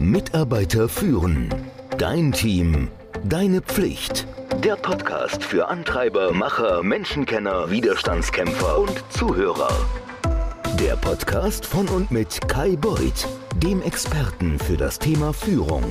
Mitarbeiter führen. Dein Team. Deine Pflicht. Der Podcast für Antreiber, Macher, Menschenkenner, Widerstandskämpfer und Zuhörer. Der Podcast von und mit Kai Beuth, dem Experten für das Thema Führung.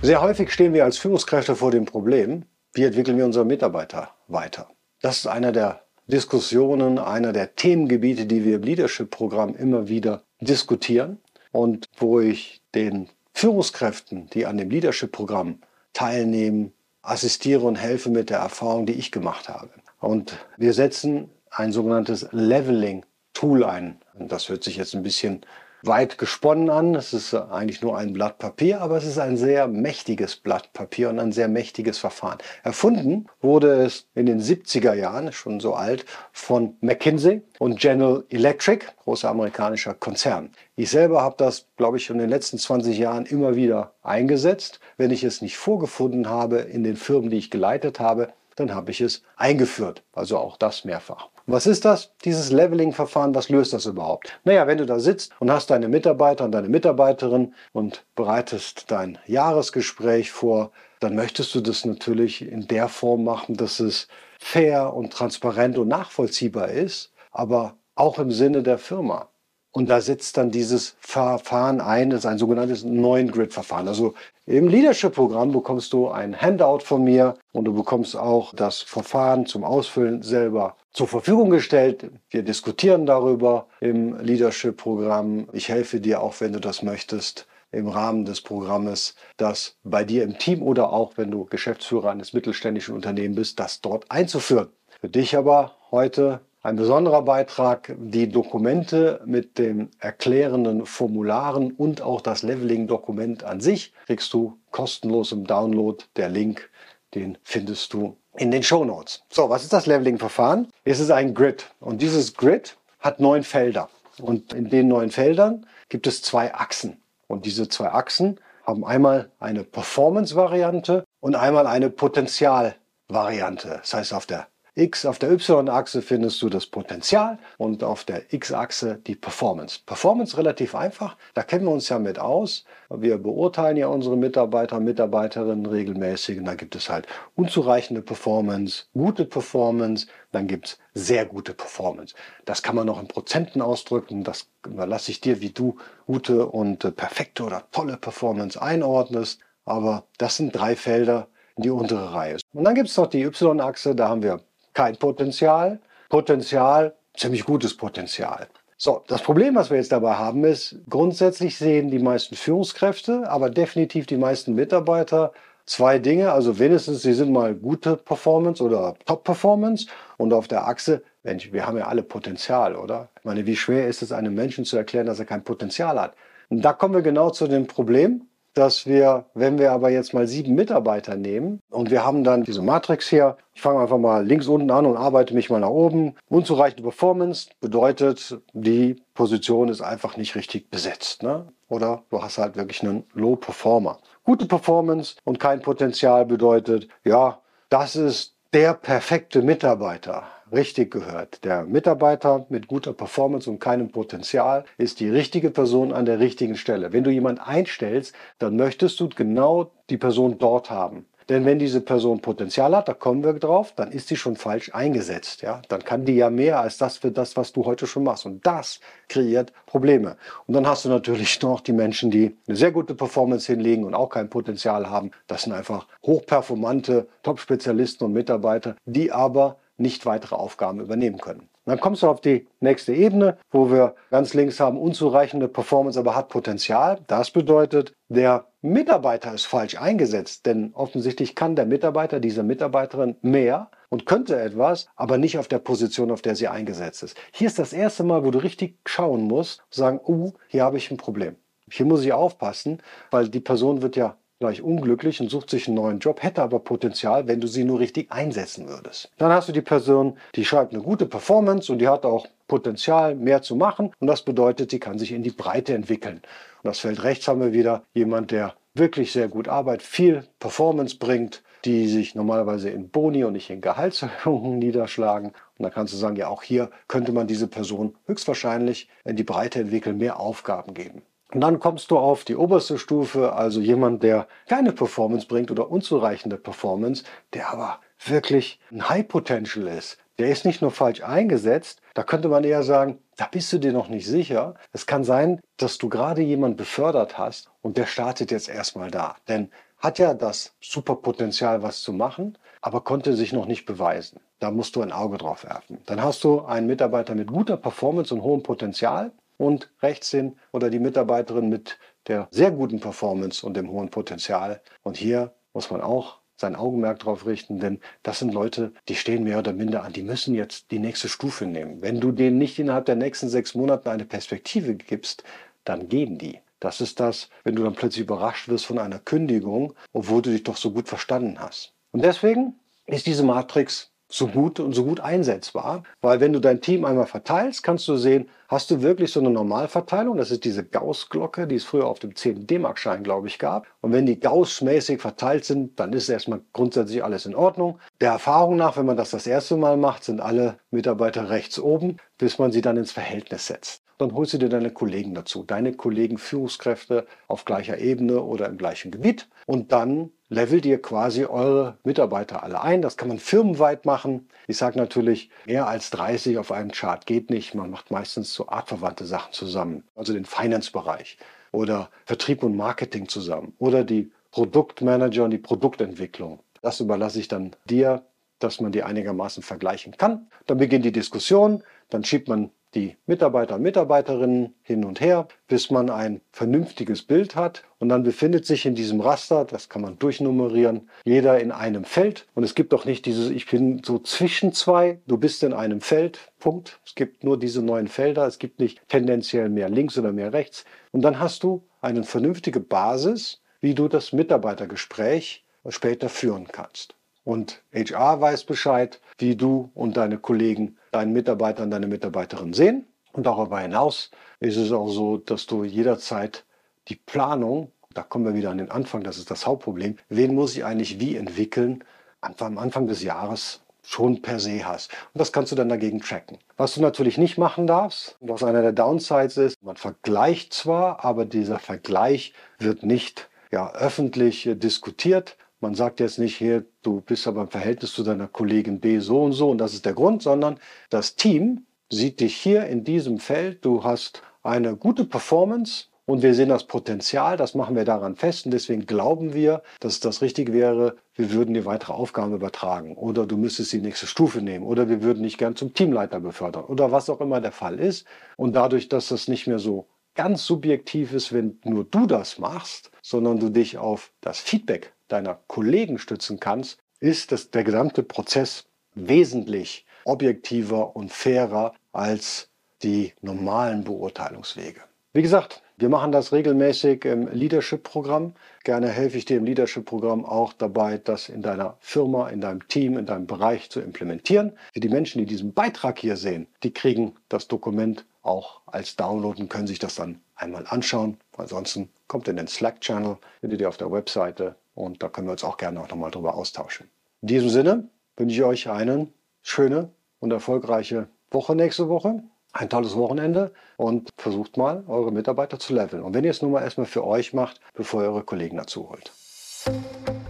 Sehr häufig stehen wir als Führungskräfte vor dem Problem, wie entwickeln wir unsere Mitarbeiter weiter. Das ist einer der Diskussionen, einer der Themengebiete, die wir im Leadership-Programm immer wieder diskutieren und wo ich den Führungskräften, die an dem Leadership-Programm teilnehmen, assistiere und helfe mit der Erfahrung, die ich gemacht habe. Und wir setzen ein sogenanntes Leveling-Tool ein. Und das hört sich jetzt ein bisschen weit gesponnen an. Es ist eigentlich nur ein Blatt Papier, aber es ist ein sehr mächtiges Blatt Papier und ein sehr mächtiges Verfahren. Erfunden wurde es in den 70er Jahren, schon so alt, von McKinsey und General Electric, großer amerikanischer Konzern. Ich selber habe das, glaube ich, in den letzten 20 Jahren immer wieder eingesetzt. Wenn ich es nicht vorgefunden habe in den Firmen, die ich geleitet habe, dann habe ich es eingeführt. Also auch das mehrfach. Was ist das? Dieses Leveling-Verfahren, was löst das überhaupt? Naja, wenn du da sitzt und hast deine Mitarbeiter und deine Mitarbeiterin und bereitest dein Jahresgespräch vor, dann möchtest du das natürlich in der Form machen, dass es fair und transparent und nachvollziehbar ist, aber auch im Sinne der Firma. Und da setzt dann dieses Verfahren ein, das ist ein sogenanntes neuen Grid-Verfahren. Also im Leadership-Programm bekommst du ein Handout von mir und du bekommst auch das Verfahren zum Ausfüllen selber zur Verfügung gestellt. Wir diskutieren darüber im Leadership-Programm. Ich helfe dir auch, wenn du das möchtest, im Rahmen des Programmes, das bei dir im Team oder auch wenn du Geschäftsführer eines mittelständischen Unternehmens bist, das dort einzuführen. Für dich aber heute ein besonderer Beitrag, die Dokumente mit den erklärenden Formularen und auch das Leveling-Dokument an sich kriegst du kostenlos im Download. Der Link, den findest du in den Show Notes. So, was ist das Leveling-Verfahren? Es ist ein Grid und dieses Grid hat neun Felder. Und in den neun Feldern gibt es zwei Achsen. Und diese zwei Achsen haben einmal eine Performance-Variante und einmal eine Potenzial-Variante. Das heißt, auf der X auf der Y-Achse findest du das Potenzial und auf der X-Achse die Performance. Performance relativ einfach, da kennen wir uns ja mit aus. Wir beurteilen ja unsere Mitarbeiter und Mitarbeiterinnen regelmäßig und da gibt es halt unzureichende Performance, gute Performance, dann gibt es sehr gute Performance. Das kann man noch in Prozenten ausdrücken, das überlasse ich dir, wie du gute und äh, perfekte oder tolle Performance einordnest. Aber das sind drei Felder, die untere Reihe. Und dann gibt es noch die Y-Achse, da haben wir kein Potenzial. Potenzial, ziemlich gutes Potenzial. So, das Problem, was wir jetzt dabei haben, ist, grundsätzlich sehen die meisten Führungskräfte, aber definitiv die meisten Mitarbeiter zwei Dinge. Also wenigstens, sie sind mal gute Performance oder Top-Performance. Und auf der Achse, Mensch, wir haben ja alle Potenzial, oder? Ich meine, wie schwer ist es einem Menschen zu erklären, dass er kein Potenzial hat? Und da kommen wir genau zu dem Problem dass wir, wenn wir aber jetzt mal sieben Mitarbeiter nehmen und wir haben dann diese Matrix hier, ich fange einfach mal links unten an und arbeite mich mal nach oben. Unzureichende Performance bedeutet, die Position ist einfach nicht richtig besetzt. Ne? Oder du hast halt wirklich einen Low Performer. Gute Performance und kein Potenzial bedeutet, ja, das ist der perfekte Mitarbeiter richtig gehört. Der Mitarbeiter mit guter Performance und keinem Potenzial ist die richtige Person an der richtigen Stelle. Wenn du jemanden einstellst, dann möchtest du genau die Person dort haben. Denn wenn diese Person Potenzial hat, da kommen wir drauf, dann ist sie schon falsch eingesetzt. Ja? Dann kann die ja mehr als das für das, was du heute schon machst. Und das kreiert Probleme. Und dann hast du natürlich noch die Menschen, die eine sehr gute Performance hinlegen und auch kein Potenzial haben. Das sind einfach hochperformante Top-Spezialisten und Mitarbeiter, die aber nicht weitere Aufgaben übernehmen können. dann kommst du auf die nächste Ebene, wo wir ganz links haben unzureichende Performance, aber hat Potenzial. Das bedeutet, der Mitarbeiter ist falsch eingesetzt, denn offensichtlich kann der Mitarbeiter, diese Mitarbeiterin mehr und könnte etwas, aber nicht auf der Position, auf der sie eingesetzt ist. Hier ist das erste Mal, wo du richtig schauen musst, sagen, uh, hier habe ich ein Problem. Hier muss ich aufpassen, weil die Person wird ja gleich unglücklich und sucht sich einen neuen Job, hätte aber Potenzial, wenn du sie nur richtig einsetzen würdest. Dann hast du die Person, die schreibt eine gute Performance und die hat auch Potenzial, mehr zu machen. Und das bedeutet, sie kann sich in die Breite entwickeln. Und das Feld rechts haben wir wieder jemand, der wirklich sehr gut arbeitet, viel Performance bringt, die sich normalerweise in Boni und nicht in Gehaltserhöhungen niederschlagen. Und da kannst du sagen, ja, auch hier könnte man diese Person höchstwahrscheinlich in die Breite entwickeln, mehr Aufgaben geben. Und dann kommst du auf die oberste Stufe, also jemand, der keine Performance bringt oder unzureichende Performance, der aber wirklich ein High Potential ist. Der ist nicht nur falsch eingesetzt, da könnte man eher sagen, da bist du dir noch nicht sicher. Es kann sein, dass du gerade jemanden befördert hast und der startet jetzt erstmal da. Denn hat ja das Superpotenzial, was zu machen, aber konnte sich noch nicht beweisen. Da musst du ein Auge drauf werfen. Dann hast du einen Mitarbeiter mit guter Performance und hohem Potenzial und rechts hin oder die Mitarbeiterin mit der sehr guten Performance und dem hohen Potenzial. Und hier muss man auch sein Augenmerk darauf richten, denn das sind Leute, die stehen mehr oder minder an, die müssen jetzt die nächste Stufe nehmen. Wenn du denen nicht innerhalb der nächsten sechs Monate eine Perspektive gibst, dann gehen die. Das ist das, wenn du dann plötzlich überrascht wirst von einer Kündigung, obwohl du dich doch so gut verstanden hast. Und deswegen ist diese Matrix so gut und so gut einsetzbar, weil wenn du dein Team einmal verteilst, kannst du sehen, hast du wirklich so eine Normalverteilung, das ist diese Gauss-Glocke, die es früher auf dem 10 D-Mark-Schein, glaube ich, gab. Und wenn die Gauss-mäßig verteilt sind, dann ist erstmal grundsätzlich alles in Ordnung. Der Erfahrung nach, wenn man das das erste Mal macht, sind alle Mitarbeiter rechts oben, bis man sie dann ins Verhältnis setzt dann holst du dir deine Kollegen dazu, deine Kollegen Führungskräfte auf gleicher Ebene oder im gleichen Gebiet und dann levelt ihr quasi eure Mitarbeiter alle ein. Das kann man firmenweit machen. Ich sage natürlich, mehr als 30 auf einem Chart geht nicht. Man macht meistens so artverwandte Sachen zusammen, also den Finance-Bereich oder Vertrieb und Marketing zusammen oder die Produktmanager und die Produktentwicklung. Das überlasse ich dann dir, dass man die einigermaßen vergleichen kann. Dann beginnt die Diskussion, dann schiebt man die Mitarbeiter und Mitarbeiterinnen hin und her, bis man ein vernünftiges Bild hat. Und dann befindet sich in diesem Raster, das kann man durchnummerieren, jeder in einem Feld. Und es gibt auch nicht dieses, ich bin so zwischen zwei, du bist in einem Feld, Punkt. Es gibt nur diese neuen Felder, es gibt nicht tendenziell mehr links oder mehr rechts. Und dann hast du eine vernünftige Basis, wie du das Mitarbeitergespräch später führen kannst. Und HR weiß Bescheid, wie du und deine Kollegen deinen Mitarbeiter und deine Mitarbeiterin sehen. Und darüber hinaus ist es auch so, dass du jederzeit die Planung, da kommen wir wieder an den Anfang, das ist das Hauptproblem, wen muss ich eigentlich wie entwickeln, am Anfang des Jahres schon per se hast. Und das kannst du dann dagegen tracken. Was du natürlich nicht machen darfst, was einer der Downsides ist, man vergleicht zwar, aber dieser Vergleich wird nicht ja, öffentlich diskutiert. Man sagt jetzt nicht hier, du bist aber im Verhältnis zu deiner Kollegin B so und so und das ist der Grund, sondern das Team sieht dich hier in diesem Feld. Du hast eine gute Performance und wir sehen das Potenzial, das machen wir daran fest und deswegen glauben wir, dass es das Richtige wäre, wir würden dir weitere Aufgaben übertragen oder du müsstest die nächste Stufe nehmen oder wir würden dich gern zum Teamleiter befördern oder was auch immer der Fall ist. Und dadurch, dass das nicht mehr so ganz subjektiv ist, wenn nur du das machst, sondern du dich auf das Feedback deiner Kollegen stützen kannst, ist dass der gesamte Prozess wesentlich objektiver und fairer als die normalen Beurteilungswege. Wie gesagt, wir machen das regelmäßig im Leadership-Programm. Gerne helfe ich dir im Leadership-Programm auch dabei, das in deiner Firma, in deinem Team, in deinem Bereich zu implementieren. Für die Menschen, die diesen Beitrag hier sehen, die kriegen das Dokument auch als Download und können sich das dann einmal anschauen. Ansonsten kommt in den Slack-Channel, findet ihr auf der Webseite und da können wir uns auch gerne auch nochmal drüber austauschen. In diesem Sinne wünsche ich euch eine schöne und erfolgreiche Woche nächste Woche. Ein tolles Wochenende und versucht mal, eure Mitarbeiter zu leveln. Und wenn ihr es nun mal erstmal für euch macht, bevor ihr eure Kollegen dazu holt.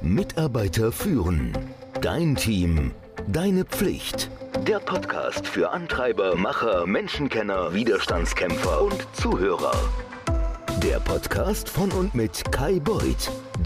Mitarbeiter führen. Dein Team. Deine Pflicht. Der Podcast für Antreiber, Macher, Menschenkenner, Widerstandskämpfer und Zuhörer. Der Podcast von und mit Kai Beuth,